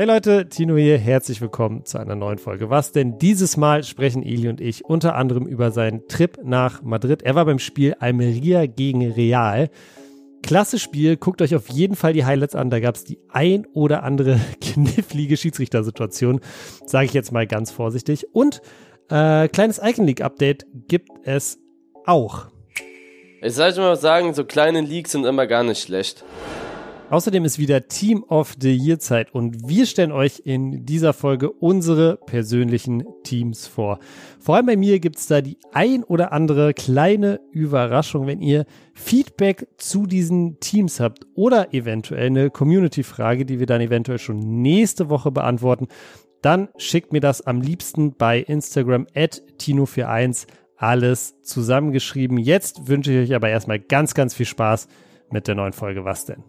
Hey Leute, Tino hier, herzlich willkommen zu einer neuen Folge. Was denn? Dieses Mal sprechen Eli und ich unter anderem über seinen Trip nach Madrid. Er war beim Spiel Almeria gegen Real. Klasse Spiel, guckt euch auf jeden Fall die Highlights an. Da gab es die ein oder andere knifflige Schiedsrichtersituation, sage ich jetzt mal ganz vorsichtig. Und äh, kleines Icon League Update gibt es auch. Ich sollte mal sagen, so kleine Leaks sind immer gar nicht schlecht. Außerdem ist wieder Team of the Year Zeit und wir stellen euch in dieser Folge unsere persönlichen Teams vor. Vor allem bei mir gibt's da die ein oder andere kleine Überraschung, wenn ihr Feedback zu diesen Teams habt oder eventuell eine Community-Frage, die wir dann eventuell schon nächste Woche beantworten, dann schickt mir das am liebsten bei Instagram at Tino41 alles zusammengeschrieben. Jetzt wünsche ich euch aber erstmal ganz, ganz viel Spaß mit der neuen Folge Was denn?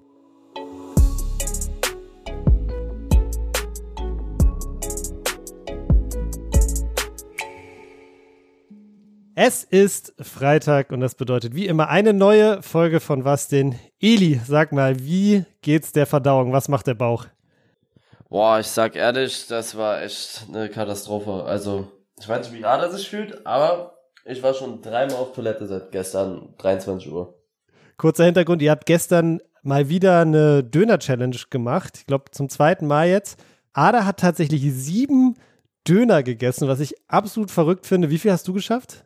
Es ist Freitag und das bedeutet wie immer eine neue Folge von Was denn? Eli, sag mal, wie geht's der Verdauung? Was macht der Bauch? Boah, ich sag ehrlich, das war echt eine Katastrophe. Also, ich weiß nicht, wie Ada sich fühlt, aber ich war schon dreimal auf Toilette seit gestern, 23 Uhr. Kurzer Hintergrund, ihr habt gestern mal wieder eine Döner-Challenge gemacht. Ich glaube, zum zweiten Mal jetzt. Ada hat tatsächlich sieben Döner gegessen, was ich absolut verrückt finde. Wie viel hast du geschafft?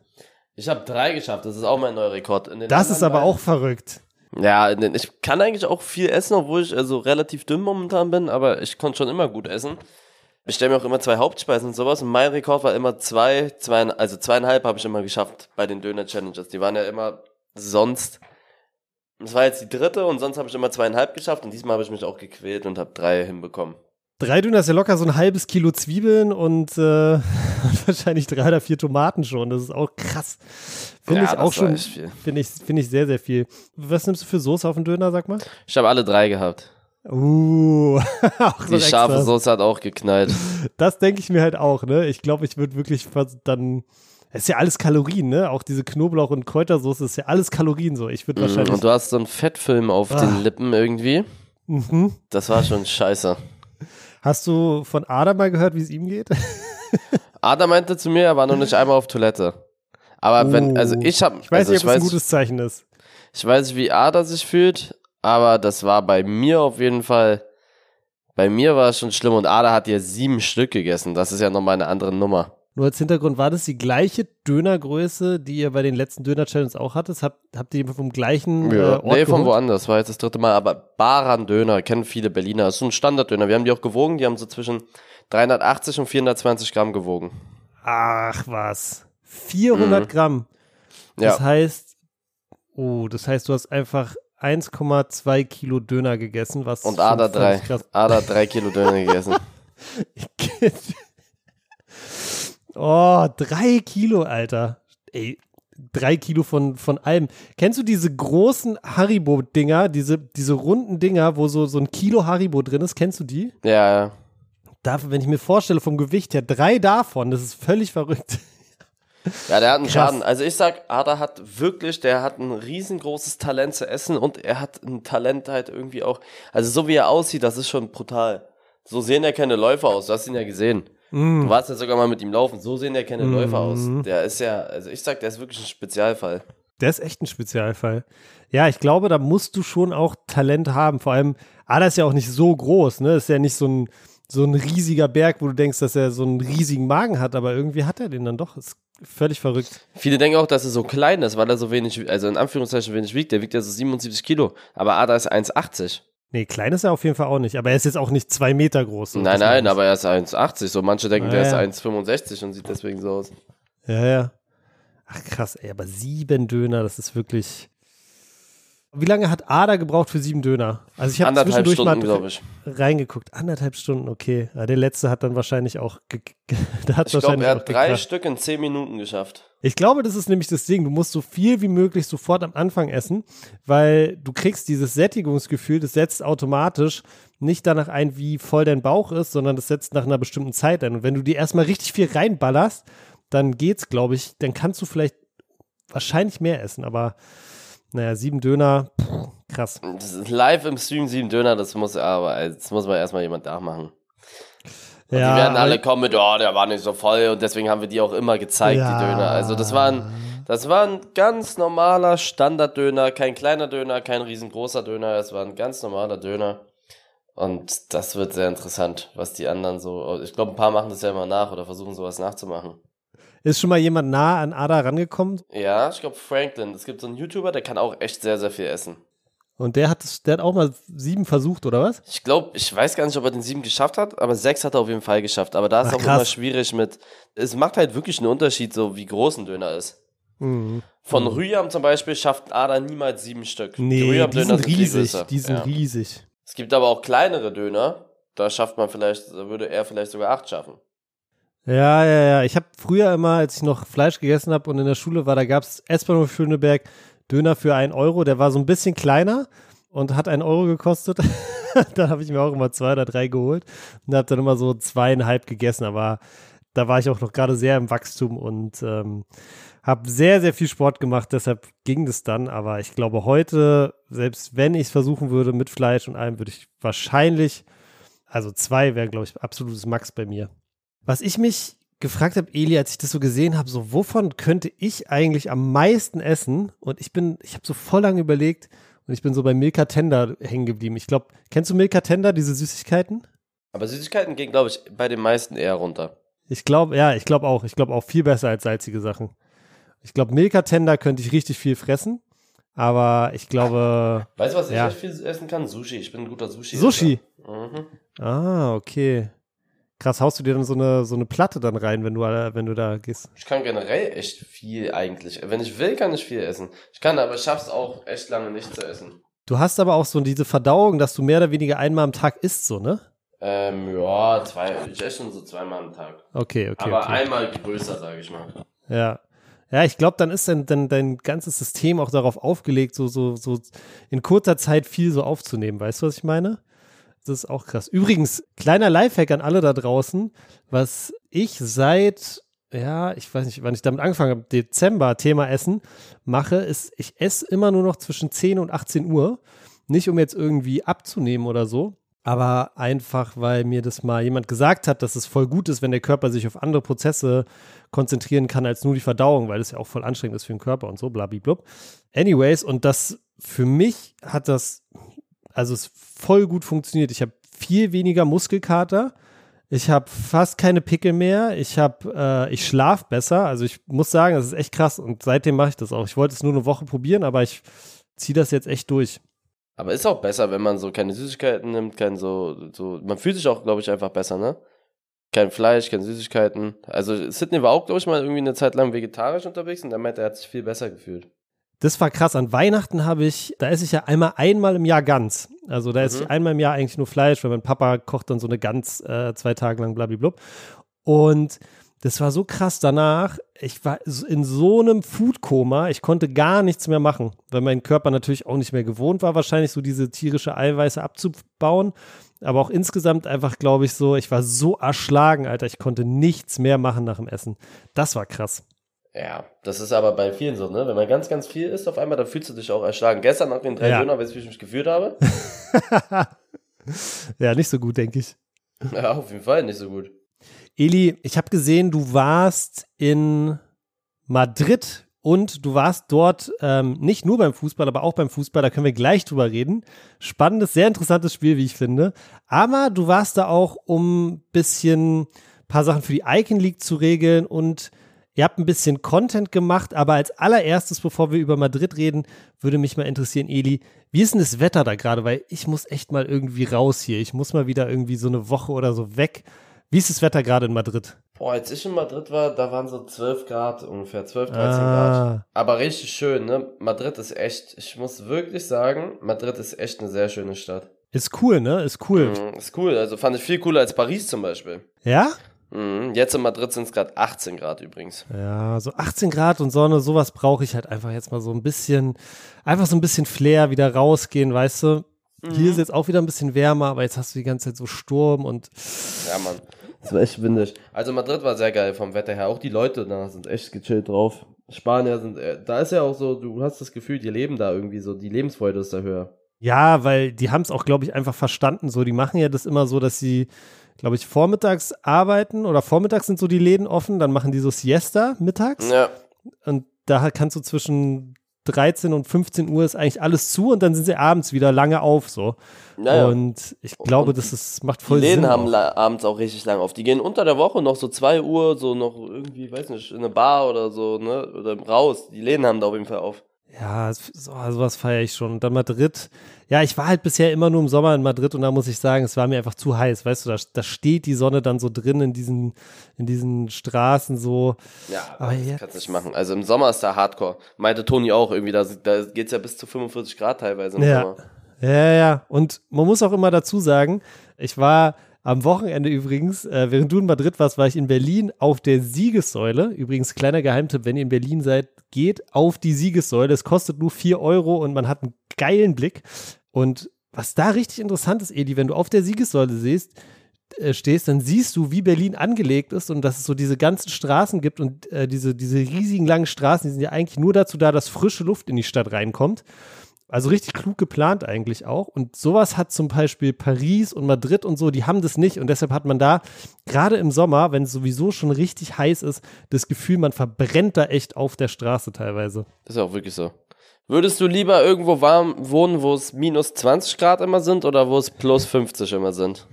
Ich habe drei geschafft, das ist auch mein neuer Rekord. das ist aber auch verrückt. Ja, ich kann eigentlich auch viel essen, obwohl ich also relativ dünn momentan bin, aber ich konnte schon immer gut essen. Ich stelle mir auch immer zwei Hauptspeisen und sowas und mein Rekord war immer zwei, zwei also zweieinhalb habe ich immer geschafft bei den Döner-Challenges. Die waren ja immer sonst, das war jetzt die dritte und sonst habe ich immer zweieinhalb geschafft und diesmal habe ich mich auch gequält und habe drei hinbekommen. Drei Döner ist ja locker so ein halbes Kilo Zwiebeln und äh, wahrscheinlich drei oder vier Tomaten schon. Das ist auch krass. Finde ja, ich auch schon. Finde ich, finde ich sehr, sehr viel. Was nimmst du für Soße auf den Döner, sag mal? Ich habe alle drei gehabt. Uh, auch Die scharfe Soße hat auch geknallt. Das denke ich mir halt auch, ne? Ich glaube, ich würde wirklich dann. Es ist ja alles Kalorien, ne? Auch diese Knoblauch- und Kräutersoße ist ja alles Kalorien so. Ich würde mm, wahrscheinlich. Und du hast so einen Fettfilm auf ah. den Lippen irgendwie. Mhm. Das war schon scheiße. Hast du von Adam mal gehört, wie es ihm geht? Adam meinte zu mir, er war noch nicht einmal auf Toilette. Aber oh. wenn, also ich habe, ich weiß also nicht, ob es ein gutes Zeichen ist. Ich weiß nicht, wie Ada sich fühlt, aber das war bei mir auf jeden Fall, bei mir war es schon schlimm und Ada hat ja sieben Stück gegessen. Das ist ja nochmal eine andere Nummer. Nur als Hintergrund, war das die gleiche Dönergröße, die ihr bei den letzten Döner-Challenges auch hattet? Habt, habt ihr die vom gleichen ja. äh, Ort Nee, von woanders. War jetzt das dritte Mal. Aber Baran Döner kennen viele Berliner. Das ist so ein Standarddöner. Wir haben die auch gewogen. Die haben so zwischen 380 und 420 Gramm gewogen. Ach was. 400 mhm. Gramm. Das ja. heißt, oh, das heißt, du hast einfach 1,2 Kilo Döner gegessen, was Und Ada 3. Ada 3 Kilo Döner gegessen. Oh, drei Kilo, Alter. Ey, drei Kilo von, von allem. Kennst du diese großen Haribo-Dinger, diese, diese runden Dinger, wo so, so ein Kilo Haribo drin ist? Kennst du die? Ja, ja. Da, wenn ich mir vorstelle, vom Gewicht her, drei davon, das ist völlig verrückt. Ja, der hat einen Krass. Schaden. Also ich sag, Ada hat wirklich, der hat ein riesengroßes Talent zu essen und er hat ein Talent halt irgendwie auch, also so wie er aussieht, das ist schon brutal. So sehen ja keine Läufer aus, du hast ihn ja gesehen. Mm. Du warst ja sogar mal mit ihm laufen. So sehen ja keine mm. Läufer aus. Der ist ja, also ich sag, der ist wirklich ein Spezialfall. Der ist echt ein Spezialfall. Ja, ich glaube, da musst du schon auch Talent haben. Vor allem, Ada ist ja auch nicht so groß, ne? Ist ja nicht so ein, so ein riesiger Berg, wo du denkst, dass er so einen riesigen Magen hat, aber irgendwie hat er den dann doch. Ist völlig verrückt. Viele denken auch, dass er so klein ist, weil er so wenig, also in Anführungszeichen wenig wiegt. Der wiegt ja so 77 Kilo. Aber Ada ist 1,80. Nee, klein ist er auf jeden Fall auch nicht. Aber er ist jetzt auch nicht zwei Meter groß. So nein, nein, aber er ist 1,80. So manche denken, ah, der ja. ist 1,65 und sieht deswegen so aus. Ja, ja. Ach krass, ey, aber sieben Döner, das ist wirklich. Wie lange hat Ada gebraucht für sieben Döner? Also ich habe zwischendurch Stunden, mal ich. reingeguckt. Anderthalb Stunden, okay. Ja, der letzte hat dann wahrscheinlich auch. der hat ich glaube, er hat drei gekracht. Stück in zehn Minuten geschafft. Ich glaube, das ist nämlich das Ding. Du musst so viel wie möglich sofort am Anfang essen, weil du kriegst dieses Sättigungsgefühl, das setzt automatisch nicht danach ein, wie voll dein Bauch ist, sondern das setzt nach einer bestimmten Zeit ein. Und wenn du dir erstmal richtig viel reinballerst, dann geht's, glaube ich, dann kannst du vielleicht wahrscheinlich mehr essen, aber naja, sieben Döner, pff, krass. Live im Stream sieben Döner, das muss aber, das muss man erstmal jemand nachmachen. Und Ja, die werden alle kommen mit, oh, der war nicht so voll und deswegen haben wir die auch immer gezeigt, Ja. die Döner. Also das waren, das war ein ganz normaler Standarddöner, kein kleiner Döner, kein riesengroßer Döner, es war ein ganz normaler Döner. Und das wird sehr interessant, was die anderen so, ich glaube, ein paar machen das ja immer nach oder versuchen sowas nachzumachen. Ist schon mal jemand nah an Ada rangekommen Ja, ich glaube Franklin, es gibt so einen YouTuber, der kann auch echt sehr, sehr viel essen. und der hat, der hat auch mal sieben versucht, oder was? Ich glaube, ich weiß gar nicht, ob er den sieben geschafft hat, aber sechs hat er auf jeden Fall geschafft. Aber da ist Ach, auch krass. immer schwierig mit. Es macht halt wirklich einen Unterschied, so wie groß ein Döner ist. Mhm. Von Rüyam zum Beispiel schafft Ada niemals sieben Stück. Nee, die Rüyam-Döner sind viel riesig, die sind ja. riesig. Es gibt aber auch kleinere Döner. Da schafft man vielleicht, da würde er vielleicht sogar acht schaffen. Ja, ja, ja. Ich habe früher immer, als ich noch Fleisch gegessen habe und in der Schule war, da gab es S-Bahnhof Schöneberg Döner für einen Euro. Der war so ein bisschen kleiner und hat einen Euro gekostet. dann habe ich mir auch immer zwei oder drei geholt und habe dann immer so zweieinhalb gegessen. Aber da war ich auch noch gerade sehr im Wachstum und ähm, habe sehr, sehr viel Sport gemacht. Deshalb ging das dann. Aber ich glaube, heute, selbst wenn ich es versuchen würde mit Fleisch und allem, würde ich wahrscheinlich, also zwei wäre, glaube ich, absolutes Max bei mir. Was ich mich gefragt habe, Eli, als ich das so gesehen habe, so wovon könnte ich eigentlich am meisten essen? Und ich bin, ich habe so voll lange überlegt und ich bin so bei Milka Tender hängen geblieben. Ich glaube, kennst du Milka Tender, diese Süßigkeiten? Aber Süßigkeiten gehen, glaube ich, bei den meisten eher runter. Ich glaube, ja, ich glaube auch. Ich glaube auch viel besser als salzige Sachen. Ich glaube, Milka Tender könnte ich richtig viel fressen. Aber ich glaube, Weißt du, was ich Ja. echt viel essen kann? Sushi. Ich bin ein guter Sushi. Sushi. Mhm. Ah, okay. Krass, haust du dir dann so eine, so eine Platte dann rein, wenn du, äh, wenn du da gehst? Ich kann generell echt viel eigentlich. Wenn ich will, kann ich viel essen. Ich kann, aber ich schaff's auch echt lange nicht zu essen. Du hast aber auch so diese Verdauung, dass du mehr oder weniger einmal am Tag isst, so, ne? Ähm, ja, zwei, ich esse schon so zweimal am Tag. Okay, okay. aber okay. einmal größer, sage ich mal. Ja. Ja, ich glaube, dann ist dann, dann dein ganzes System auch darauf aufgelegt, so, so, so in kurzer Zeit viel so aufzunehmen. Weißt du, was ich meine? Das ist auch krass. Übrigens, kleiner Lifehack an alle da draußen, was ich seit, ja, ich weiß nicht, wann ich damit angefangen habe, Dezember, Thema Essen, mache, ist, ich esse immer nur noch zwischen 10 und 18 Uhr. Nicht, um jetzt irgendwie abzunehmen oder so, aber einfach, weil mir das mal jemand gesagt hat, dass es voll gut ist, wenn der Körper sich auf andere Prozesse konzentrieren kann als nur die Verdauung, weil das ja auch voll anstrengend ist für den Körper und so, blablablub. Anyways, und das für mich hat das, also es voll gut funktioniert. Ich habe viel weniger Muskelkater. Ich habe fast keine Pickel mehr. Ich habe, äh, ich schlaf besser. Also ich muss sagen, das ist echt krass. Und seitdem mache ich das auch. Ich wollte es nur eine Woche probieren, aber ich ziehe das jetzt echt durch. Aber ist auch besser, wenn man so keine Süßigkeiten nimmt, kein so, so, man fühlt sich auch, glaube ich, einfach besser, ne? Kein Fleisch, keine Süßigkeiten. Also Sidney war auch, glaube ich, mal irgendwie eine Zeit lang vegetarisch unterwegs und er er hat sich viel besser gefühlt. Das war krass. An Weihnachten habe ich, da esse ich ja einmal einmal im Jahr Gans. Also da esse Mhm. ich einmal im Jahr eigentlich nur Fleisch, weil mein Papa kocht dann so eine Gans äh, zwei Tage lang, blablablub. Und das war so krass danach. Ich war in so einem Foodkoma, ich konnte gar nichts mehr machen, weil mein Körper natürlich auch nicht mehr gewohnt war, wahrscheinlich so diese tierische Eiweiße abzubauen. Aber auch insgesamt einfach, glaube ich, so, ich war so erschlagen, Alter, ich konnte nichts mehr machen nach dem Essen. Das war krass. Ja, das ist aber bei vielen so, ne? Wenn man ganz, ganz viel isst auf einmal, dann fühlst du dich auch erschlagen. Gestern nach den drei Ja. Döner, wie ich mich gefühlt habe? ja, nicht so gut, denke ich. ja, auf jeden Fall nicht so gut. Eli, ich habe gesehen, du warst in Madrid und du warst dort ähm, nicht nur beim Fußball, aber auch beim Fußball. Da können wir gleich drüber reden. Spannendes, sehr interessantes Spiel, wie ich finde. Aber du warst da auch, um ein bisschen paar Sachen für die Icon League zu regeln und ihr habt ein bisschen Content gemacht. Aber als allererstes, bevor wir über Madrid reden, würde mich mal interessieren, Eli, wie ist denn das Wetter da gerade? Weil ich muss echt mal irgendwie raus hier. Ich muss mal wieder irgendwie so eine Woche oder so weg. Wie ist das Wetter gerade in Madrid? Boah, als ich in Madrid war, da waren so 12 Grad ungefähr, 12, 13 Grad. Ah, Aber richtig schön, ne? Madrid ist echt, ich muss wirklich sagen, Madrid ist echt eine sehr schöne Stadt. ist cool, ne? Ist cool. Mhm, ist cool, also fand ich viel cooler als Paris zum Beispiel. Ja? Mhm, jetzt in Madrid sind es gerade 18 Grad übrigens. Ja, so 18 Grad und Sonne, sowas brauche ich halt einfach jetzt mal so ein bisschen, einfach so ein bisschen Flair, wieder rausgehen, weißt du? Hier ist jetzt auch wieder ein bisschen wärmer, aber jetzt hast du die ganze Zeit so Sturm und Ja, Mann. Das war echt windig. Also Madrid war sehr geil vom Wetter her. Auch die Leute da sind echt gechillt drauf. Spanier sind, äh, da ist ja auch so, du hast das Gefühl, die leben da irgendwie so, die Lebensfreude ist da höher. ja, weil die haben es auch, glaube ich, einfach verstanden. So, die machen ja das immer so, dass sie glaube ich, vormittags arbeiten oder vormittags sind so die Läden offen, dann machen die so Siesta mittags. Ja. Und da kannst du zwischen 13 und 15 Uhr ist eigentlich alles zu und dann sind sie abends wieder lange auf so. Naja. Und ich glaube, Und das ist, macht Die voll Läden Sinn. haben abends auch richtig lang auf. Die gehen unter der Woche noch so 2 Uhr, so noch irgendwie, weiß nicht, in eine Bar oder so, ne? Oder raus. Die Läden haben da auf jeden Fall auf. Ja, es- so, sowas feiere ich schon. Und dann Madrid. Ja, ich war halt bisher immer nur im Sommer in Madrid und da muss ich sagen, es war mir einfach zu heiß. Weißt du, da, da steht die Sonne dann so drin in diesen, in diesen Straßen so. Ja, Aber das jetzt- kannst du nicht machen. Also im Sommer ist da Hardcore. Meinte Toni auch irgendwie, da, da geht's ja bis zu 45 Grad teilweise im Ja. Sommer. Ja, ja. Und man muss auch immer dazu sagen, ich war am Wochenende übrigens, äh, während du in Madrid warst, war ich in Berlin auf der Siegessäule. Übrigens, kleiner Geheimtipp, wenn ihr in Berlin seid, geht auf die Siegessäule. Es kostet nur 4 Euro und man hat einen geilen Blick. Und was da richtig interessant ist, Edi, wenn du auf der Siegessäule siehst, äh, stehst, dann siehst du, wie Berlin angelegt ist und dass es so diese ganzen Straßen gibt und äh, diese, diese riesigen langen Straßen, die sind ja eigentlich nur dazu da, dass frische Luft in die Stadt reinkommt. Also richtig klug geplant eigentlich auch. Und sowas hat zum Beispiel Paris und Madrid und so, die haben das nicht. Und deshalb hat man da, gerade im Sommer, wenn es sowieso schon richtig heiß ist, das Gefühl, man verbrennt da echt auf der Straße teilweise. Das ist auch wirklich so. Würdest du lieber irgendwo warm wohnen, wo es minus 20 Grad immer sind oder wo es plus 50 immer sind?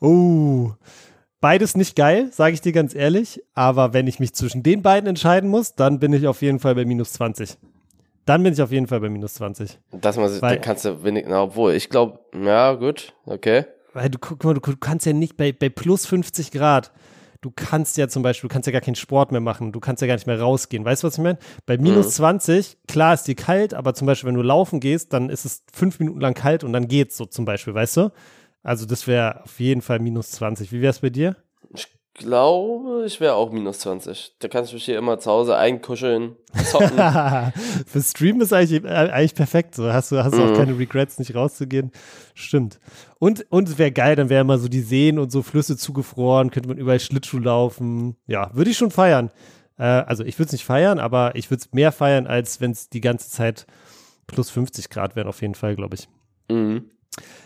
Oh, beides nicht geil, sage ich dir ganz ehrlich. Aber wenn ich mich zwischen den beiden entscheiden muss, dann bin ich auf jeden Fall bei minus 20. Dann bin ich auf jeden Fall bei minus 20. Dass man sich, Weil- da kannst du wenig, na, obwohl, ich glaube, ja, gut, okay. Weil du guck mal, du, du kannst ja nicht bei, bei plus 50 Grad, du kannst ja zum Beispiel, du kannst ja gar keinen Sport mehr machen, du kannst ja gar nicht mehr rausgehen. Weißt du, was ich meine? Bei minus Mhm. 20, klar ist dir kalt, aber zum Beispiel, wenn du laufen gehst, dann ist es fünf Minuten lang kalt und dann geht's so zum Beispiel, weißt du? Also das wäre auf jeden Fall minus 20. Wie wäre es bei dir? Ich glaube, ich wäre auch minus 20. Da kannst du mich hier immer zu Hause einkuscheln, zocken. Für Stream ist eigentlich, äh, eigentlich perfekt. So hast du, hast du auch Mhm. keine Regrets, nicht rauszugehen. Stimmt. Und, und es wäre geil, dann wäre immer so die Seen und so Flüsse zugefroren, könnte man überall Schlittschuh laufen. Ja, würde ich schon feiern. Äh, also ich würde es nicht feiern, aber ich würde es mehr feiern, als wenn es die ganze Zeit plus 50 Grad wären, auf jeden Fall, glaube ich. mhm.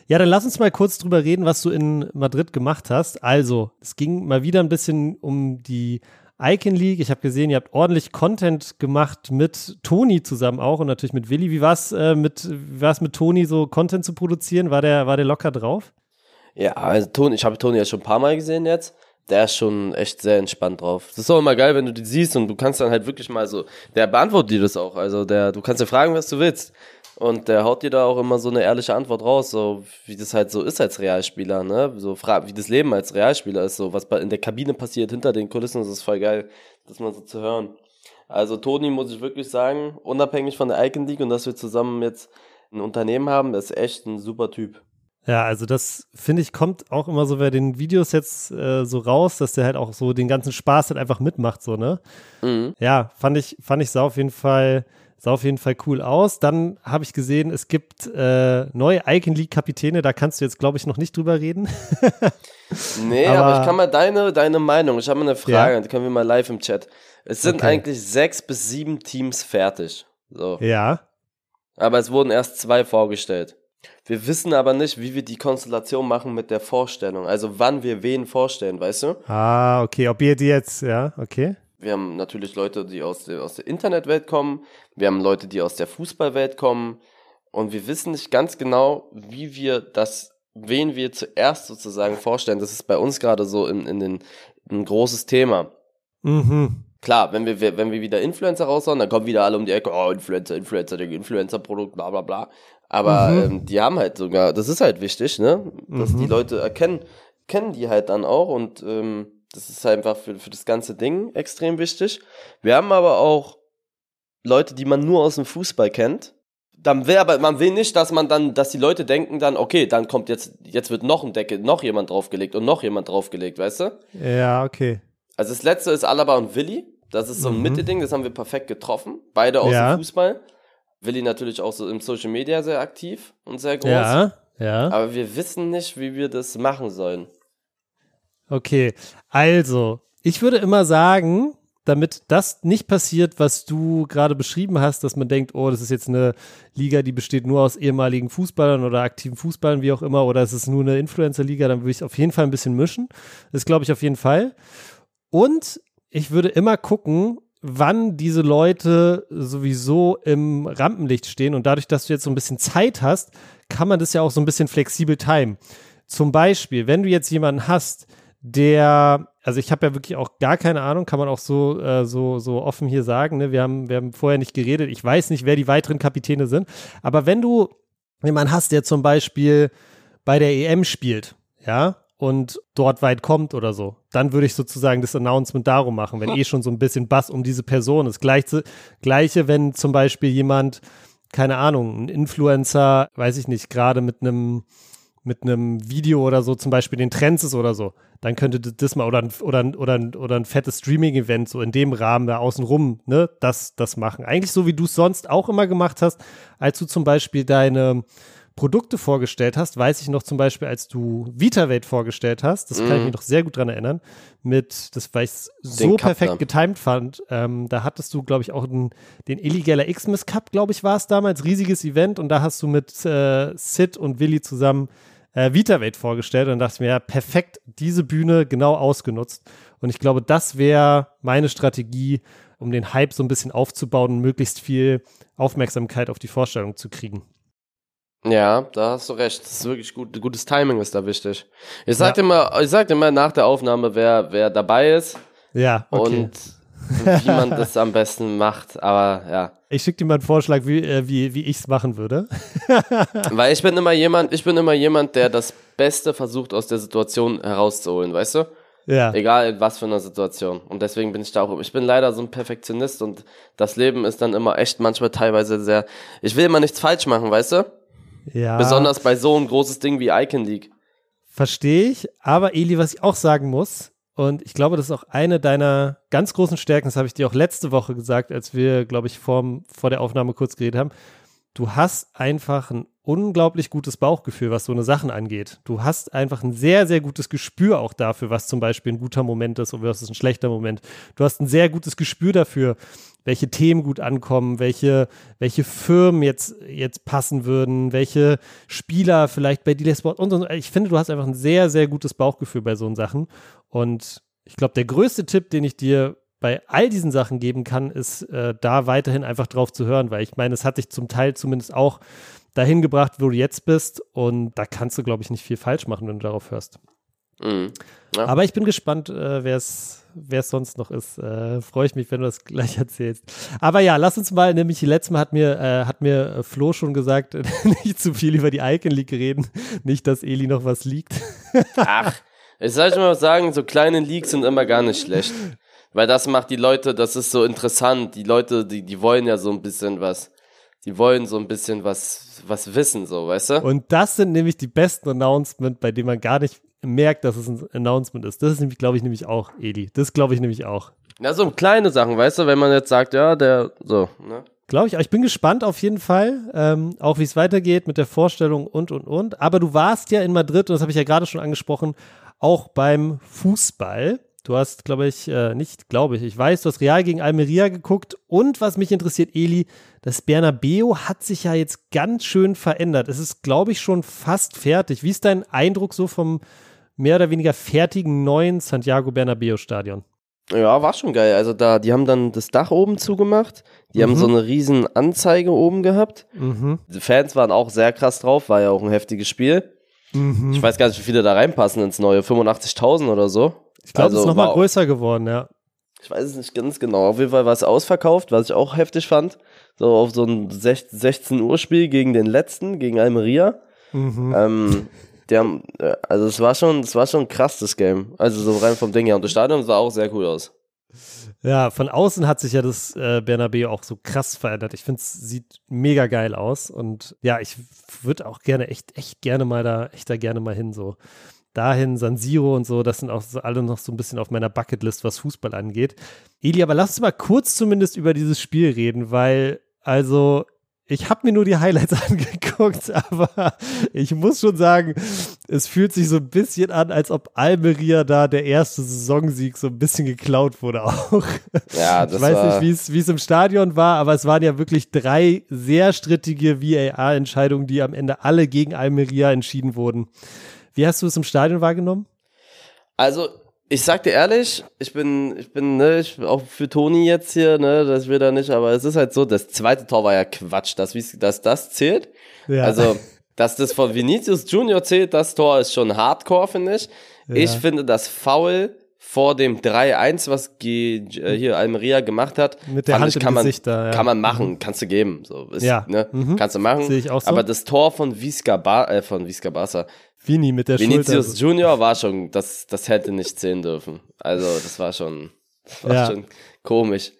Ja, dann lass uns mal kurz drüber reden, was du in Madrid gemacht hast. Also, es ging mal wieder ein bisschen um die Icon League. Ich habe gesehen, ihr habt ordentlich Content gemacht mit Toni zusammen auch und natürlich mit Willi. Wie war es äh, mit, mit Toni, so Content zu produzieren? War der, war der locker drauf? Ja, also Toni, ich habe Toni ja schon ein paar Mal gesehen jetzt. Der ist schon echt sehr entspannt drauf. Das ist auch immer geil, wenn du die siehst und du kannst dann halt wirklich mal so, der beantwortet dir das auch. Also der, du kannst dir fragen, was du willst. Und der haut dir da auch immer so eine ehrliche Antwort raus, so wie das halt so ist als Realspieler, ne? So wie das Leben als Realspieler ist, so was in der Kabine passiert, hinter den Kulissen, das ist voll geil, das mal so zu hören. Also Toni, muss ich wirklich sagen, unabhängig von der Icon League und dass wir zusammen jetzt ein Unternehmen haben, ist echt ein super Typ. Ja, also das finde ich kommt auch immer so bei den Videos jetzt äh, so raus, dass der halt auch so den ganzen Spaß halt einfach mitmacht, so, ne? Mhm. Ja, fand ich, fand ich sah auf jeden Fall, sah auf jeden Fall cool aus. Dann habe ich gesehen, es gibt äh, neue Icon League Kapitäne, da kannst du jetzt, glaube ich, noch nicht drüber reden. Nee, aber, Aber- ich kann mal deine, deine Meinung, ich habe mal eine Frage, Ja. die können wir mal live im Chat. Es sind Okay. eigentlich sechs bis sieben Teams fertig. So. ja. Aber es wurden erst zwei vorgestellt. Wir wissen aber nicht, wie wir die Konstellation machen mit der Vorstellung. Also wann wir wen vorstellen, weißt du? Ah, okay, ob ihr die jetzt, ja, okay. Wir haben natürlich Leute, die aus der, aus der Internetwelt kommen. Wir haben Leute, die aus der Fußballwelt kommen. Und wir wissen nicht ganz genau, wie wir das, wen wir zuerst sozusagen vorstellen. Das ist bei uns gerade so in, in den, ein großes Thema. Mhm. Klar, wenn wir, wenn wir wieder Influencer raushauen, dann kommen wieder alle um die Ecke, oh, Influencer, Influencer, der Influencer-Produkt, bla bla bla. Aber Mhm. ähm, die haben halt sogar, das ist halt wichtig, ne? Dass Mhm. die Leute erkennen, kennen die halt dann auch und ähm, das ist einfach für, für das ganze Ding extrem wichtig. Wir haben aber auch Leute, die man nur aus dem Fußball kennt. Dann will aber, man will nicht, dass man dann, dass die Leute denken dann, okay, dann kommt jetzt, jetzt wird noch ein Deckel, noch jemand draufgelegt und noch jemand draufgelegt, weißt du? Ja, okay. Also das letzte ist Alaba und Willi. Das ist so ein Mhm. Mittelding, das haben wir perfekt getroffen. Beide aus Ja. dem Fußball. Willi natürlich auch so im Social Media sehr aktiv und sehr groß. Ja, ja. Aber wir wissen nicht, wie wir das machen sollen. Okay, also, ich würde immer sagen, damit das nicht passiert, was du gerade beschrieben hast, dass man denkt, oh, das ist jetzt eine Liga, die besteht nur aus ehemaligen Fußballern oder aktiven Fußballern, wie auch immer, oder es ist nur eine Influencer-Liga, dann würde ich auf jeden Fall ein bisschen mischen. Das glaube ich auf jeden Fall. Und ich würde immer gucken, wann diese Leute sowieso im Rampenlicht stehen. Und dadurch, dass du jetzt so ein bisschen Zeit hast, kann man das ja auch so ein bisschen flexibel timen. Zum Beispiel, wenn du jetzt jemanden hast, der, also ich habe ja wirklich auch gar keine Ahnung, kann man auch so, äh, so, so offen hier sagen. Ne? Wir, haben, wir haben vorher nicht geredet. Ich weiß nicht, wer die weiteren Kapitäne sind. Aber wenn du jemanden hast, der zum Beispiel bei der EM spielt, ja, und dort weit kommt oder so, dann würde ich sozusagen das Announcement darum machen, wenn eh schon so ein bisschen Bass um diese Person ist. Gleiche, gleiche wenn zum Beispiel jemand, keine Ahnung, ein Influencer, weiß ich nicht, gerade mit einem mit einem Video oder so zum Beispiel den Trends ist oder so, dann könnte das mal oder, oder, oder, oder ein fettes Streaming-Event so in dem Rahmen da außenrum, ne, das, das machen. Eigentlich so, wie du es sonst auch immer gemacht hast, als du zum Beispiel deine Produkte vorgestellt hast, weiß ich noch zum Beispiel, als du VitaVate vorgestellt hast, das kann ich mhm. mich noch sehr gut dran erinnern, mit, das weil ich so perfekt getimed fand, ähm, da hattest du, glaube ich, auch den, den Illegaler Xmas Cup, glaube ich, war es damals, riesiges Event und da hast du mit äh, Sid und Willi zusammen äh, VitaVate vorgestellt und dachte mir, ja, perfekt, diese Bühne genau ausgenutzt. Und ich glaube, das wäre meine Strategie, um den Hype so ein bisschen aufzubauen und möglichst viel Aufmerksamkeit auf die Vorstellung zu kriegen. Ja, da hast du recht. Das ist wirklich gut. Gutes Timing ist da wichtig. Ich sag ja. immer, ich sag immer nach der Aufnahme, wer, wer dabei ist. Ja, okay. Und wie man das am besten macht. Aber ja. Ich schicke dir mal einen Vorschlag, wie, äh, wie, wie ich es machen würde. Weil ich bin immer jemand, ich bin immer jemand, der das Beste versucht aus der Situation herauszuholen, weißt du? Ja. Egal in was für einer Situation. Und deswegen bin ich da auch. Ich bin leider so ein Perfektionist und das Leben ist dann immer echt manchmal teilweise sehr. Ich will immer nichts falsch machen, weißt du? Ja. Besonders bei so ein großes Ding wie Icon League. Verstehe ich. Aber Eli, was ich auch sagen muss, und ich glaube, das ist auch eine deiner ganz großen Stärken. Das habe ich dir auch letzte Woche gesagt, als wir, glaube ich, vor, vor der Aufnahme kurz geredet haben. Du hast einfach ein unglaublich gutes Bauchgefühl, was so eine Sachen angeht. Du hast einfach ein sehr, sehr gutes Gespür auch dafür, was zum Beispiel ein guter Moment ist und was ist ein schlechter Moment. Du hast ein sehr gutes Gespür dafür, welche Themen gut ankommen, welche, welche Firmen jetzt, jetzt passen würden, welche Spieler vielleicht bei Delay Sport und, und ich finde, du hast einfach ein sehr, sehr gutes Bauchgefühl bei so Sachen. Und ich glaube, der größte Tipp, den ich dir bei all diesen Sachen geben kann, ist äh, da weiterhin einfach drauf zu hören, weil ich meine, es hat dich zum Teil zumindest auch dahin gebracht, wo du jetzt bist und da kannst du, glaube ich, nicht viel falsch machen, wenn du darauf hörst. Mhm. Ja. Aber ich bin gespannt, äh, wer es sonst noch ist. Äh, Freue ich mich, wenn du das gleich erzählst. Aber ja, lass uns mal, nämlich letztes Mal hat mir, äh, hat mir Flo schon gesagt, nicht zu viel über die Icon League reden. Nicht, dass Eli noch was liegt. Ach, ich soll mal sagen, so kleine Leaks sind immer gar nicht schlecht. Weil das macht die Leute, das ist so interessant. Die Leute, die, die wollen ja so ein bisschen was. Die wollen so ein bisschen was, was wissen, so, weißt du? Und das sind nämlich die besten Announcements, bei denen man gar nicht merkt, dass es ein Announcement ist. Das ist nämlich, glaube ich, nämlich auch, Edi. Das glaube ich nämlich auch. Ja, so kleine Sachen, weißt du, wenn man jetzt sagt, ja, der, so, ne? Glaube ich, aber ich bin gespannt auf jeden Fall, ähm, auch wie es weitergeht mit der Vorstellung und, und, und. Aber du warst ja in Madrid, und das habe ich ja gerade schon angesprochen, auch beim Fußball. Du hast, glaube ich, äh, nicht, glaube ich, ich weiß, du hast Real gegen Almeria geguckt. Und was mich interessiert, Eli, das Bernabeo hat sich ja jetzt ganz schön verändert. Es ist, glaube ich, schon fast fertig. Wie ist dein Eindruck so vom mehr oder weniger fertigen neuen Santiago Bernabeo Stadion. Ja, war schon geil. Also da, die haben dann das Dach oben zugemacht. Die mhm. haben so eine riesen Anzeige oben gehabt. Mhm. Die Fans waren auch sehr krass drauf, war ja auch ein heftiges Spiel. Mhm. Ich weiß gar nicht, wie viele da reinpassen ins neue. 85.000 oder so. Ich glaube, also, es ist nochmal größer geworden, ja. Ich weiß es nicht ganz genau. Auf jeden Fall war es ausverkauft, was ich auch heftig fand. So auf so ein 16 Uhr Spiel gegen den letzten, gegen Almeria. Mhm. Ähm, die haben, äh, also es war schon, es war schon krass, das Game. Also so rein vom Ding her. Und das Stadion sah auch sehr cool aus. Ja, von außen hat sich ja das äh, Bernabeu auch so krass verändert. Ich finde, es sieht mega geil aus. Und ja, ich würde auch gerne, echt, echt gerne mal da, echt da gerne mal hin. So dahin, San Siro und so, das sind auch so alle noch so ein bisschen auf meiner Bucketlist, was Fußball angeht. Eli, aber lass uns mal kurz zumindest über dieses Spiel reden, weil, also, ich habe mir nur die Highlights angeguckt, aber ich muss schon sagen, es fühlt sich so ein bisschen an, als ob Almeria da der erste Saisonsieg so ein bisschen geklaut wurde auch. Ja, das ich weiß nicht, wie es im Stadion war, aber es waren ja wirklich drei sehr strittige VAR-Entscheidungen, die am Ende alle gegen Almeria entschieden wurden. Wie hast du es im Stadion wahrgenommen? Also, ich sag dir ehrlich, ich bin, ich bin, ne, ich bin auch für Toni jetzt hier, ne, das will er nicht, aber es ist halt so, das zweite Tor war ja Quatsch, dass, dass das zählt. Ja. Also, dass das von Vinicius Junior zählt, das Tor ist schon hardcore, finde ich. Ich finde das Foul vor dem 3-1, was G äh, hier Almeria gemacht hat, Mit der Hand ich, kann man, Gesicht da, ja. kann man machen, kannst du geben, so, ist, Ja. ne, Mhm. kannst du machen. Sehe ich auch so. Aber das Tor von Visca, ba äh, von Visca Barca, Vini mit der Vinicius Schulter. Junior war schon, das, das hätte nicht zählen dürfen. Also, das war schon, das war Ja. schon komisch.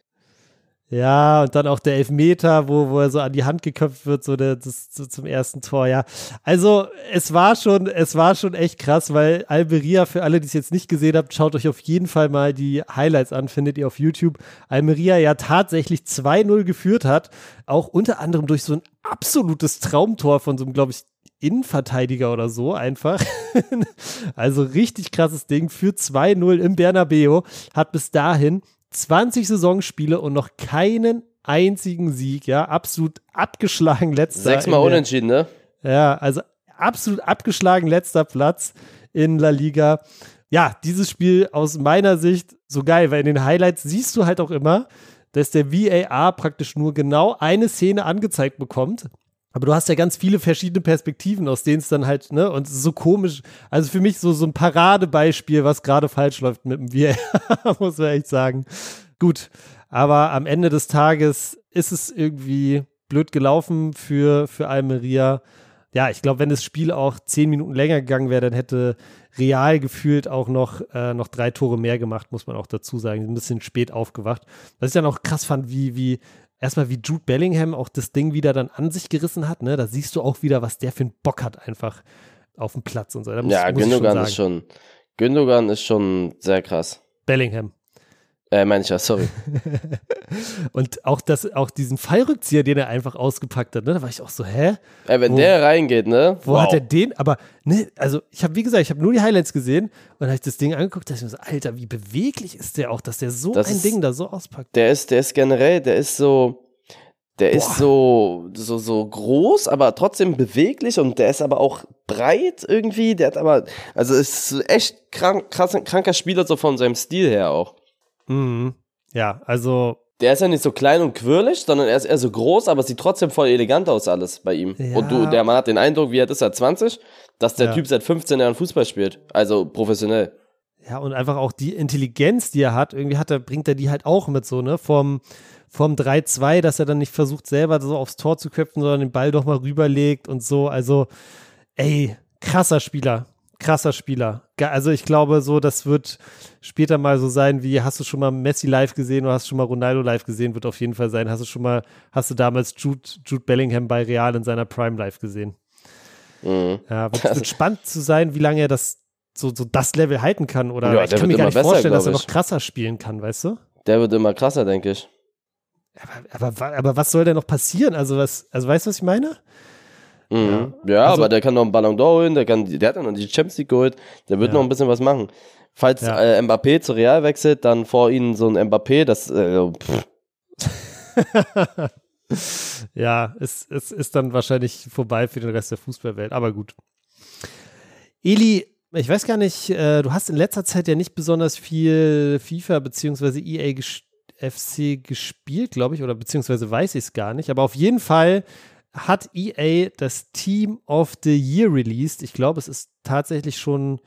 Ja, und dann auch der Elfmeter, wo, wo er so an die Hand geköpft wird, so, der, das, so zum ersten Tor, ja. Also, es war schon, es war schon echt krass, weil Almeria, für alle, die es jetzt nicht gesehen habt, schaut euch auf jeden Fall mal die Highlights an, findet ihr auf YouTube. Almeria ja tatsächlich 2-0 geführt hat, auch unter anderem durch so ein absolutes Traumtor von so einem, glaube ich, Innenverteidiger oder so einfach. also richtig krasses Ding für 2-0 im Bernabeu. Hat bis dahin 20 Saisonspiele und noch keinen einzigen Sieg, ja, absolut abgeschlagen letzter. Sechsmal unentschieden, ne? Ja, also absolut abgeschlagen letzter Platz in La Liga. Ja, dieses Spiel aus meiner Sicht so geil, weil in den Highlights siehst du halt auch immer, dass der VAR praktisch nur genau eine Szene angezeigt bekommt. Aber du hast ja ganz viele verschiedene Perspektiven, aus denen es dann halt, ne, und es ist so komisch. Also für mich so, so ein Paradebeispiel, was gerade falsch läuft mit dem VAR, muss man echt sagen. Gut, aber am Ende des Tages ist es irgendwie blöd gelaufen für, für Almeria. Ja, ich glaube, wenn das Spiel auch zehn Minuten länger gegangen wäre, dann hätte Real gefühlt auch noch, äh, noch drei Tore mehr gemacht, muss man auch dazu sagen. Ein bisschen spät aufgewacht. Was ich dann auch krass fand, wie, wie, erstmal wie Jude Bellingham auch das Ding wieder dann an sich gerissen hat, ne? Da siehst du auch wieder, was der für einen Bock hat, einfach auf dem Platz und so. Da muss, Ja, muss Gündogan schon ist schon, Gündogan ist schon sehr krass. Bellingham. Äh, meine ich ja, sorry. Und auch das, auch diesen Fallrückzieher, den er einfach ausgepackt hat, ne? Da war ich auch so, hä? Ey, wenn Wo- der reingeht, ne? Wo hat er den? Aber, ne, also ich habe, wie gesagt, ich habe nur die Highlights gesehen und dann habe ich das Ding angeguckt, da ich mir so, Alter, wie beweglich ist der auch, dass der so Das ein ist- Ding da so auspackt. Der ist, der ist generell, der ist so, der ist so, so, so groß, aber trotzdem beweglich und der ist aber auch breit irgendwie. Der hat aber, also ist echt krank, krass, kranker Spieler so von seinem Stil her auch. Mhm. Ja, also, Der ist ja nicht so klein und quirlig, sondern er ist eher so groß, aber sieht trotzdem voll elegant aus alles bei ihm. Ja. Und du, der Mann hat den Eindruck, wie alt ist er, 20, dass der Ja. Typ seit 15 Jahren Fußball spielt. Also professionell. ja, und einfach auch die Intelligenz, die er hat, irgendwie hat er, bringt er die halt auch mit so, ne? Vom, vom 3-2, dass er dann nicht versucht, selber so aufs Tor zu köpfen, sondern den Ball doch mal rüberlegt und so. Also, ey, krasser Spieler. Krasser Spieler. Also ich glaube, so, das wird später mal so sein, wie hast du schon mal Messi live gesehen oder hast du schon mal Ronaldo live gesehen, wird auf jeden Fall sein. Hast du schon mal, hast du damals Jude, Jude Bellingham bei Real in seiner Prime live gesehen? Mhm. Ja, wird, wird spannend zu sein, wie lange er das so, so das Level halten kann. Oder Ja, ich kann mir gar nicht besser, vorstellen, dass er noch krasser spielen kann, weißt du? Der wird immer krasser, denke ich. Aber, aber, aber was soll denn noch passieren? Also, was, also weißt du, was ich meine? Mhm. Ja, Also- aber der kann noch einen Ballon d'Or holen, der, kann, der hat ja noch die Champions League geholt, der wird Ja. noch ein bisschen was machen. Falls Ja. äh, Mbappé zu Real wechselt, dann vor ihnen so ein Mbappé, das, äh, ja, es, es ist dann wahrscheinlich vorbei für den Rest der Fußballwelt, aber gut. Eli, ich weiß gar nicht, äh, du hast in letzter Zeit ja nicht besonders viel FIFA bzw. EA ges FC gespielt, glaube ich, oder beziehungsweise weiß ich es gar nicht, aber auf jeden Fall hat EA das Team of the Year released. Ich glaube, es ist tatsächlich schon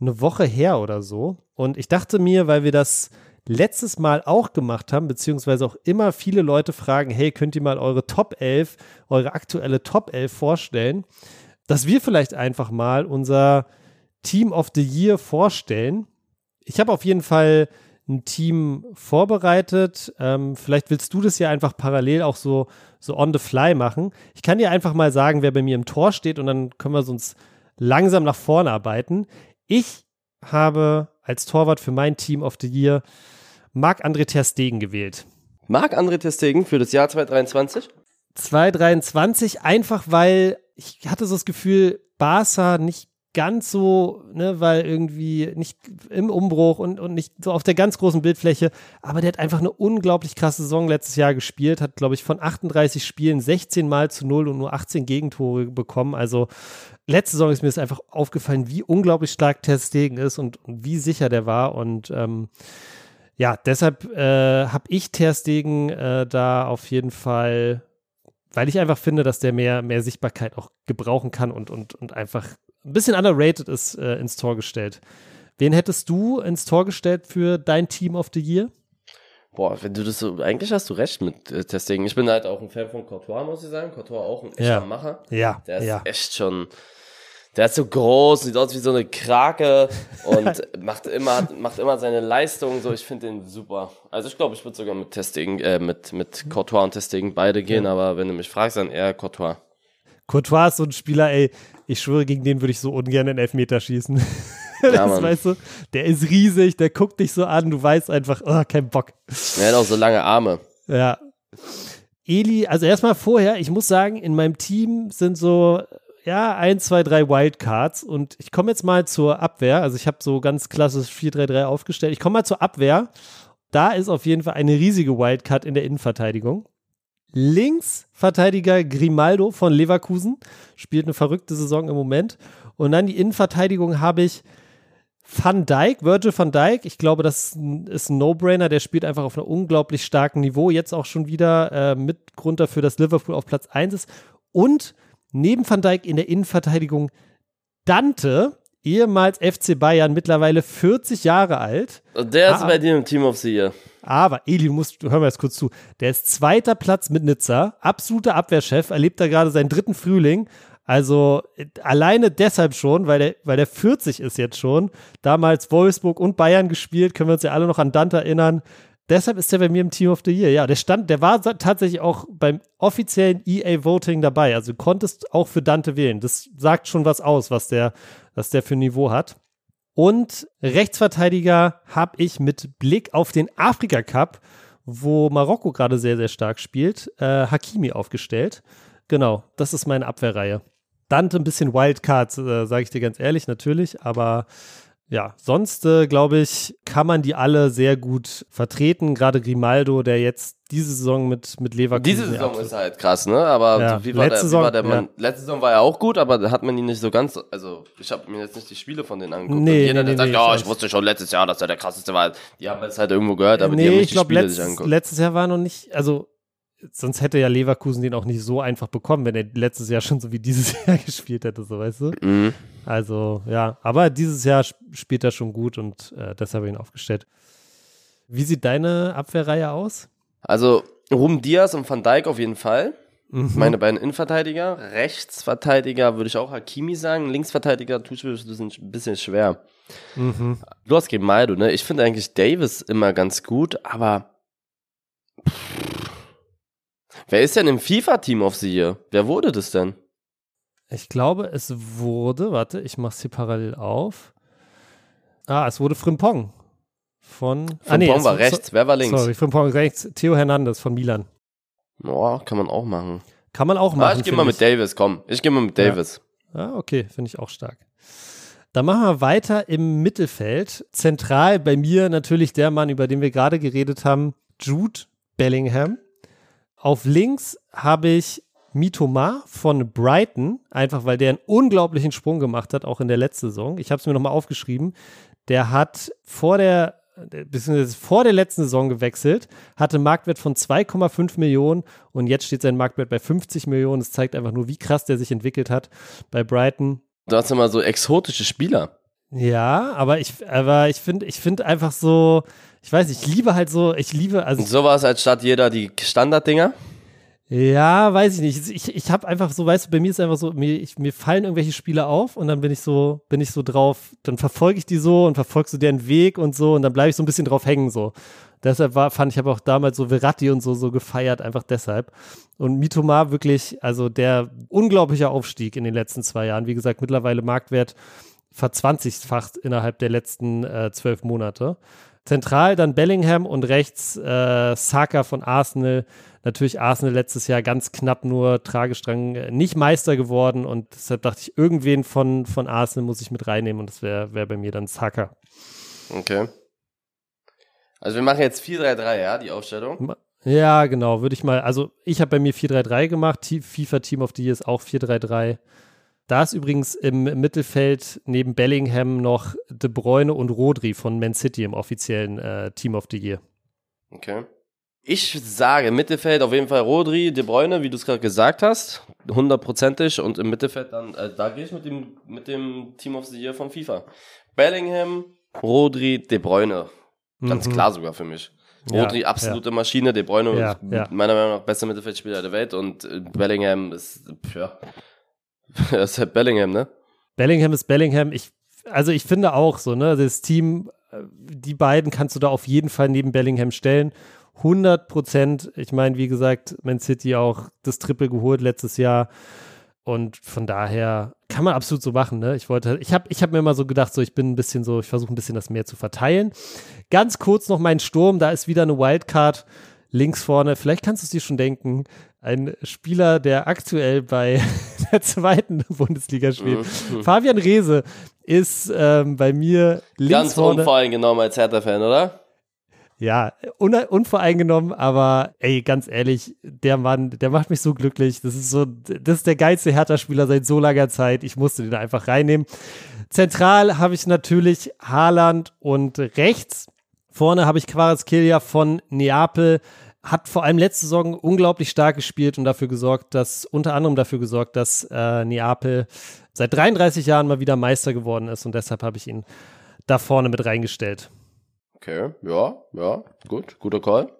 eine Woche her oder so. Und ich dachte mir, weil wir das letztes Mal auch gemacht haben, beziehungsweise auch immer viele Leute fragen, hey, könnt ihr mal eure Top 11, eure aktuelle Top 11 vorstellen, dass wir vielleicht einfach mal unser Team of the Year vorstellen. Ich habe auf jeden Fall ein Team vorbereitet. Ähm, vielleicht willst du das ja einfach parallel auch so, so on the fly machen. Ich kann dir einfach mal sagen, wer bei mir im Tor steht und dann können wir uns langsam nach vorne arbeiten. Ich habe als Torwart für mein Team of the Year Marc-André Ter Stegen gewählt. Marc-André Ter Stegen für das Jahr 2023? 2,23, einfach weil ich hatte so das Gefühl, Barca nicht ganz so, ne, weil irgendwie nicht im Umbruch und, und nicht so auf der ganz großen Bildfläche, aber der hat einfach eine unglaublich krasse Saison letztes Jahr gespielt, hat, glaube ich, von 38 Spielen 16 Mal zu 0 und nur 18 Gegentore bekommen. Also letzte Saison ist mir das einfach aufgefallen, wie unglaublich stark Ter Stegen ist und, und wie sicher der war und ähm, ja, deshalb äh, habe ich Ter Stegen äh, da auf jeden Fall weil ich einfach finde, dass der mehr, mehr Sichtbarkeit auch gebrauchen kann und, und, und einfach ein bisschen underrated ist, äh, ins Tor gestellt. Wen hättest du ins Tor gestellt für dein Team of the Year? Boah, wenn du das so, eigentlich hast du recht mit äh, Testing. Ich bin halt auch ein Fan von Courtois, muss ich sagen. Courtois auch ein echter Ja. Macher. Ja, Der ist ja. echt schon, der ist so groß, sieht aus wie so eine Krake und macht immer, macht immer seine Leistung so. Ich finde den super. Also ich glaube, ich würde sogar mit Testing, äh, mit, mit Courtois und Testing beide gehen, aber wenn du mich fragst, dann eher Courtois. Courtois ist so ein Spieler, ey, ich schwöre, gegen den würde ich so ungern einen Elfmeter schießen. das, weißt du, der ist riesig, der guckt dich so an, du weißt einfach, oh, kein Bock. Er hat auch so lange Arme. Ja. Eli, also erstmal vorher, ich muss sagen, in meinem Team sind so, ja, ein, zwei, drei Wildcards und ich komme jetzt mal zur Abwehr. Also ich habe so ganz klassisch 4-3-3 aufgestellt. Ich komme mal zur Abwehr. Da ist auf jeden Fall eine riesige Wildcard in der Innenverteidigung. Linksverteidiger Grimaldo von Leverkusen spielt eine verrückte Saison im Moment. Und dann die Innenverteidigung habe ich Van Dijk, Virgil van Dijk. Ich glaube, das ist ein No-Brainer. Der spielt einfach auf einem unglaublich starken Niveau. Jetzt auch schon wieder äh, mit Grund dafür, dass Liverpool auf Platz 1 ist. Und neben Van Dijk in der Innenverteidigung Dante, ehemals FC Bayern, mittlerweile 40 Jahre alt. Und der ist Ah. bei dir im Team of the Year. Aber Eli, du musst, hör mal jetzt kurz zu. Der ist zweiter Platz mit Nizza, absoluter Abwehrchef, erlebt da gerade seinen dritten Frühling. Also äh, alleine deshalb schon, weil der, weil der 40 ist jetzt schon. Damals Wolfsburg und Bayern gespielt, können wir uns ja alle noch an Dante erinnern. Deshalb ist er bei mir im Team of the Year. Ja, der stand, der war tatsächlich auch beim offiziellen EA Voting dabei. Also du konntest auch für Dante wählen. Das sagt schon was aus, was der, was der für Niveau hat. Und Rechtsverteidiger habe ich mit Blick auf den Afrika Cup, wo Marokko gerade sehr, sehr stark spielt, äh, Hakimi aufgestellt. Genau, das ist meine Abwehrreihe. Dante ein bisschen Wildcards, äh, sage ich dir ganz ehrlich, natürlich, aber ja, sonst äh, glaube ich, kann man die alle sehr gut vertreten. Gerade Grimaldo, der jetzt diese Saison mit, mit Leverkusen. Diese Saison ist halt krass, ne? Aber Ja, wie, war letzte der, wie war Saison, der ja. Letzte Saison war er auch gut, aber da hat man ihn nicht so ganz, also ich habe mir jetzt nicht die Spiele von denen angeguckt. Nee, Und jeder, nee, der nee, sagt, nee, ja, ich ich weiß. wusste schon letztes Jahr, dass er der krasseste war. Die haben es halt irgendwo gehört, aber die haben nee, nicht ich die glaube, Spiele sich letzt, angeguckt. letztes Jahr war noch nicht, also sonst hätte ja Leverkusen den auch nicht so einfach bekommen, wenn er letztes Jahr schon so wie dieses Jahr gespielt hätte, so weißt du. Mhm. Also ja, aber dieses Jahr sp- spielt er schon gut und äh, deshalb habe ich ihn aufgestellt. Wie sieht deine Abwehrreihe aus? Also Ruben Diaz und Van Dijk auf jeden Fall. Mhm. Meine beiden Innenverteidiger. Rechtsverteidiger würde ich auch Hakimi sagen. Linksverteidiger ich mir ein bisschen schwer. Mhm. Du hast Grimaldo, ne? Ich finde eigentlich Davis immer ganz gut, aber wer ist denn im FIFA-Team of the Year? Wer wurde das denn? Ich glaube, es wurde, warte, ich mache es hier parallel auf. Ah, es wurde Frimpong von. ah, Frimpong es- war rechts, wer war links? Sorry, Frimpong rechts. Theo Hernandez von Milan. Oh, kann man auch machen. Kann man auch Ah, machen. ich gehe mal mit Davis, komm. Ich gehe mal mit Ja. Davis. Ah, okay, finde ich auch stark. Dann machen wir weiter im Mittelfeld. Zentral bei mir natürlich der Mann, über den wir gerade geredet haben, Jude Bellingham. Auf links habe ich Mitoma von Brighton, einfach weil der einen unglaublichen Sprung gemacht hat, auch in der letzten Saison. Ich habe es mir nochmal aufgeschrieben. Der hat vor der, beziehungsweise vor der letzten Saison gewechselt, hatte einen Marktwert von 2,5 Millionen und jetzt steht sein Marktwert bei 50 Millionen. Das zeigt einfach nur, wie krass der sich entwickelt hat bei Brighton. Du hast immer so exotische Spieler. Ja, aber ich, aber ich finde, ich finde einfach so, ich weiß, nicht, ich liebe halt so, ich liebe, also Und sowas als statt jeder die Standarddinger. Ja, weiß ich nicht. Ich, ich habe einfach so, weißt du, bei mir ist einfach so, mir, ich, mir fallen irgendwelche Spiele auf und dann bin ich so, bin ich so drauf, dann verfolge ich die so und verfolgst so deren Weg und so und dann bleibe ich so ein bisschen drauf hängen so. Deshalb war, fand ich, habe auch damals so Verratti und so, so gefeiert, einfach deshalb. Und Mitoma wirklich, also der unglaubliche Aufstieg in den letzten zwei Jahren. Wie gesagt, mittlerweile Marktwert verzwanzigfacht innerhalb der letzten äh, zwölf Monate. Zentral dann Bellingham und rechts äh, Saka von Arsenal. Natürlich Arsenal letztes Jahr ganz knapp nur Tragestrang äh, nicht Meister geworden und deshalb dachte ich, irgendwen von, von Arsenal muss ich mit reinnehmen und das wäre wär bei mir dann Saka. Okay. Also wir machen jetzt 4-3-3, ja, die Aufstellung? Ja, genau, würde ich mal, also ich habe bei mir 4-3-3 gemacht, FIFA Team of the Year ist auch 4-3-3. Da ist übrigens im Mittelfeld neben Bellingham noch De Bruyne und Rodri von Man City im offiziellen äh, Team of the Year. Okay. Ich sage Mittelfeld auf jeden Fall Rodri, De Bruyne, wie du es gerade gesagt hast, hundertprozentig und im Mittelfeld dann, äh, da gehe ich mit dem, mit dem Team of the Year von FIFA. Bellingham, Rodri, De Bruyne. Ganz mhm. klar sogar für mich. Rodri, ja, absolute ja. Maschine, De Bruyne, ja, meiner Meinung nach bester Mittelfeldspieler der Welt und äh, Bellingham ist, ja, das ist halt Bellingham, ne? Bellingham ist Bellingham. Ich, also ich finde auch so, ne, das Team, äh, die beiden kannst du da auf jeden Fall neben Bellingham stellen. 100 Prozent. Ich meine, wie gesagt, Man City auch das Triple geholt letztes Jahr. Und von daher kann man absolut so machen. Ne? Ich wollte, ich habe ich hab mir immer so gedacht, so ich bin ein bisschen so, ich versuche ein bisschen das mehr zu verteilen. Ganz kurz noch mein Sturm, da ist wieder eine Wildcard links vorne. Vielleicht kannst du es dir schon denken ein Spieler, der aktuell bei der zweiten Bundesliga spielt. Mhm. Fabian Reese ist ähm, bei mir links Ganz vorne. unvoreingenommen als Hertha-Fan, oder? Ja, un unvoreingenommen, aber ey, ganz ehrlich, der Mann, der macht mich so glücklich. Das ist so, das ist der geilste Hertha-Spieler seit so langer Zeit. Ich musste den einfach reinnehmen. Zentral habe ich natürlich Haaland und rechts vorne habe ich Quarazkelia von Neapel hat vor allem letzte Saison unglaublich stark gespielt und dafür gesorgt, dass unter anderem dafür gesorgt, dass äh, Neapel seit 33 Jahren mal wieder Meister geworden ist und deshalb habe ich ihn da vorne mit reingestellt. Okay, ja, ja, gut, guter Call.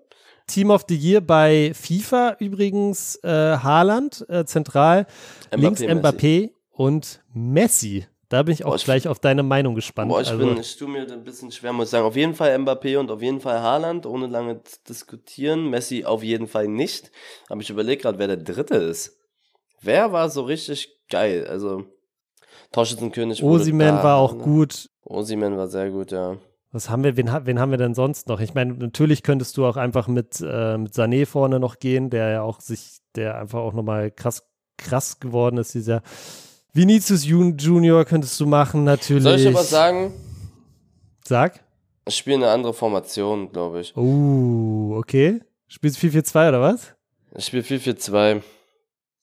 Team of the Year bei FIFA übrigens äh, Haaland äh, zentral, Mbappé, links Mbappé Messi. und Messi. Da bin ich auch boah, ich gleich auf deine Meinung gespannt. Boah, ich also, bin, ich tue mir ein bisschen schwer, muss ich sagen. Auf jeden Fall Mbappé und auf jeden Fall Haaland, ohne lange zu diskutieren. Messi auf jeden Fall nicht. Aber ich überlege gerade, wer der Dritte ist. Wer war so richtig geil? Also, Torschützenkönig. Osiman war auch ne? gut. Osiman war sehr gut, ja. Was haben wir, wen, wen haben wir denn sonst noch? Ich meine, natürlich könntest du auch einfach mit, äh, mit Sané vorne noch gehen, der ja auch sich, der einfach auch nochmal krass, krass geworden ist, dieser Vinicius Junior könntest du machen, natürlich. Soll ich was sagen? Sag. Ich spiele eine andere Formation, glaube ich. Oh, okay. Spielst du 4-4-2 oder was? Ich spiele 4-4-2.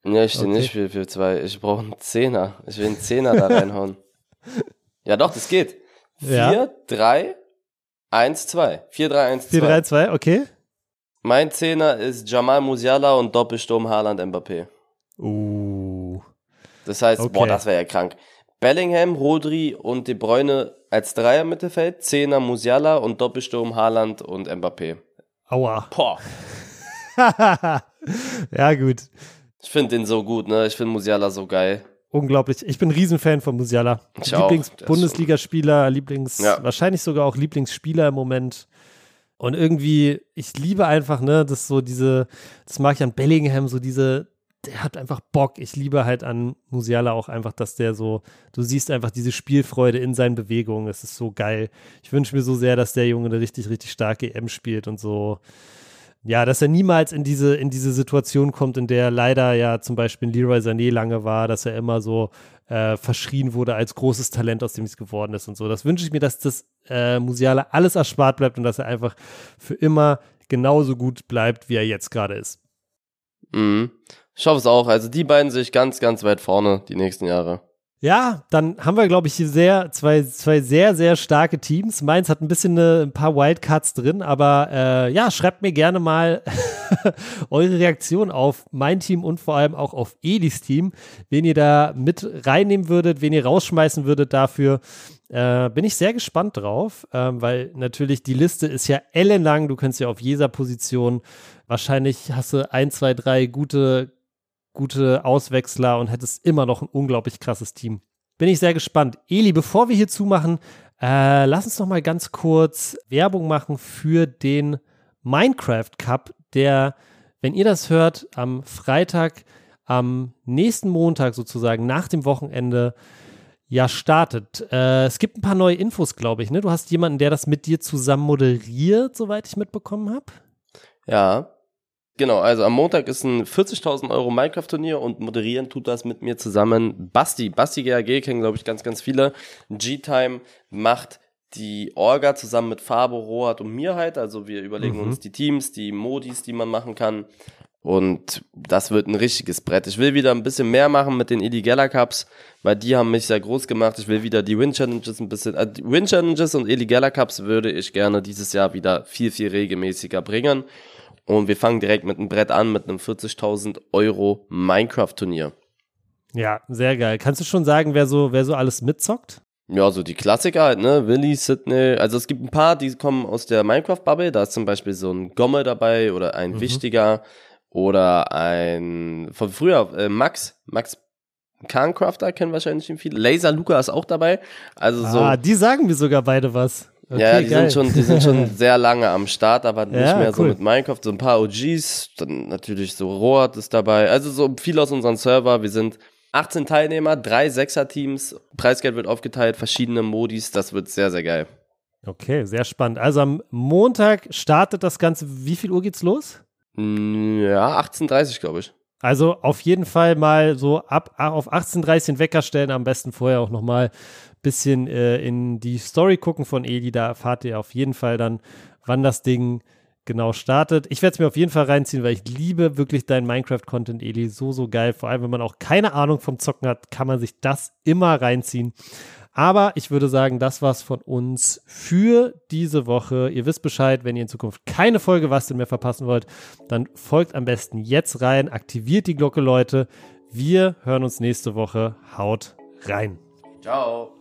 Ja, ich stehe okay. nicht 4-4-2. Ich brauche einen Zehner. Ich will einen Zehner da reinhauen. Ja, doch, das geht. 4, ja. 3, 1, 2. 4, 3, 1, 2. 4, 3, 2, okay. Mein Zehner ist Jamal Musiala und Doppelsturm Haaland Mbappé. Uh. Das heißt, okay. boah, das wäre ja krank. Bellingham, Rodri und De Bruyne als Dreier Mittelfeld, Zehner Musiala und Doppelsturm Haaland und Mbappé. Aua. Boah. ja, gut. Ich finde den so gut, ne? Ich finde Musiala so geil. Unglaublich. Ich bin ein Riesenfan von Musiala. Lieblings-Bundesligaspieler, Lieblings, ja. wahrscheinlich sogar auch Lieblingsspieler im Moment. Und irgendwie, ich liebe einfach, ne, das so diese, das mag ich an Bellingham, so diese der hat einfach Bock. Ich liebe halt an Musiala auch einfach, dass der so, du siehst einfach diese Spielfreude in seinen Bewegungen. Es ist so geil. Ich wünsche mir so sehr, dass der Junge eine richtig, richtig starke EM spielt und so. Ja, dass er niemals in diese, in diese Situation kommt, in der leider ja zum Beispiel Leroy Sané lange war, dass er immer so äh, verschrien wurde als großes Talent, aus dem es geworden ist und so. Das wünsche ich mir, dass das äh, Musiala alles erspart bleibt und dass er einfach für immer genauso gut bleibt, wie er jetzt gerade ist. Mhm. Ich hoffe es auch. Also die beiden sehe ich ganz, ganz weit vorne die nächsten Jahre. Ja, dann haben wir, glaube ich, hier sehr, zwei, zwei sehr, sehr starke Teams. Meins hat ein bisschen eine, ein paar Wildcards drin, aber äh, ja, schreibt mir gerne mal eure Reaktion auf mein Team und vor allem auch auf Elis Team, wen ihr da mit reinnehmen würdet, wen ihr rausschmeißen würdet dafür. Äh, bin ich sehr gespannt drauf, äh, weil natürlich die Liste ist ja ellenlang. Du kannst ja auf jeder Position wahrscheinlich hast du ein, zwei, drei gute gute Auswechsler und hättest immer noch ein unglaublich krasses Team. Bin ich sehr gespannt. Eli, bevor wir hier zumachen, äh, lass uns noch mal ganz kurz Werbung machen für den Minecraft Cup, der, wenn ihr das hört, am Freitag, am nächsten Montag sozusagen nach dem Wochenende ja startet. Äh, es gibt ein paar neue Infos, glaube ich. Ne? Du hast jemanden, der das mit dir zusammen moderiert, soweit ich mitbekommen habe. Ja, genau. Also am Montag ist ein 40.000 Euro Minecraft-Turnier und moderieren tut das mit mir zusammen Basti. Basti GAG kennen, glaube ich, ganz, ganz viele. G-Time macht die Orga zusammen mit Fabo, Rohat und mir halt. Also wir überlegen mhm. uns die Teams, die Modis, die man machen kann. Und das wird ein richtiges Brett. Ich will wieder ein bisschen mehr machen mit den Illegala Cups, weil die haben mich sehr groß gemacht. Ich will wieder die Win Challenges ein bisschen, äh, Win Challenges und Illegala Cups würde ich gerne dieses Jahr wieder viel, viel regelmäßiger bringen. Und wir fangen direkt mit einem Brett an, mit einem 40.000 Euro Minecraft Turnier. Ja, sehr geil. Kannst du schon sagen, wer so, wer so alles mitzockt? Ja, so die Klassiker halt, ne? Willy, Sydney. Also es gibt ein paar, die kommen aus der Minecraft-Bubble. Da ist zum Beispiel so ein Gomme dabei oder ein mhm. wichtiger oder ein von früher äh, Max, Max Kahncrafter kennen wahrscheinlich viele. Laser Luca ist auch dabei. Also so. Ah, die sagen mir sogar beide was. Okay, ja, die geil. sind schon, die sind schon sehr lange am Start, aber nicht ja, mehr cool. so mit Minecraft. So ein paar OGs, dann natürlich so Rohat ist dabei. Also so viel aus unseren Server. Wir sind 18 Teilnehmer, drei Sechser-Teams. Preisgeld wird aufgeteilt, verschiedene Modis. Das wird sehr, sehr geil. Okay, sehr spannend. Also am Montag startet das Ganze. Wie viel Uhr geht's los? Ja, 18.30 glaube ich. Also auf jeden Fall mal so ab auf 18.30 den Wecker stellen, am besten vorher auch nochmal bisschen äh, in die Story gucken von Eli. Da erfahrt ihr auf jeden Fall dann, wann das Ding genau startet. Ich werde es mir auf jeden Fall reinziehen, weil ich liebe wirklich deinen Minecraft-Content, Eli. So, so geil. Vor allem, wenn man auch keine Ahnung vom Zocken hat, kann man sich das immer reinziehen. Aber ich würde sagen, das war's von uns für diese Woche. Ihr wisst Bescheid, wenn ihr in Zukunft keine Folge was denn mehr verpassen wollt, dann folgt am besten jetzt rein, aktiviert die Glocke, Leute. Wir hören uns nächste Woche. Haut rein. Ciao.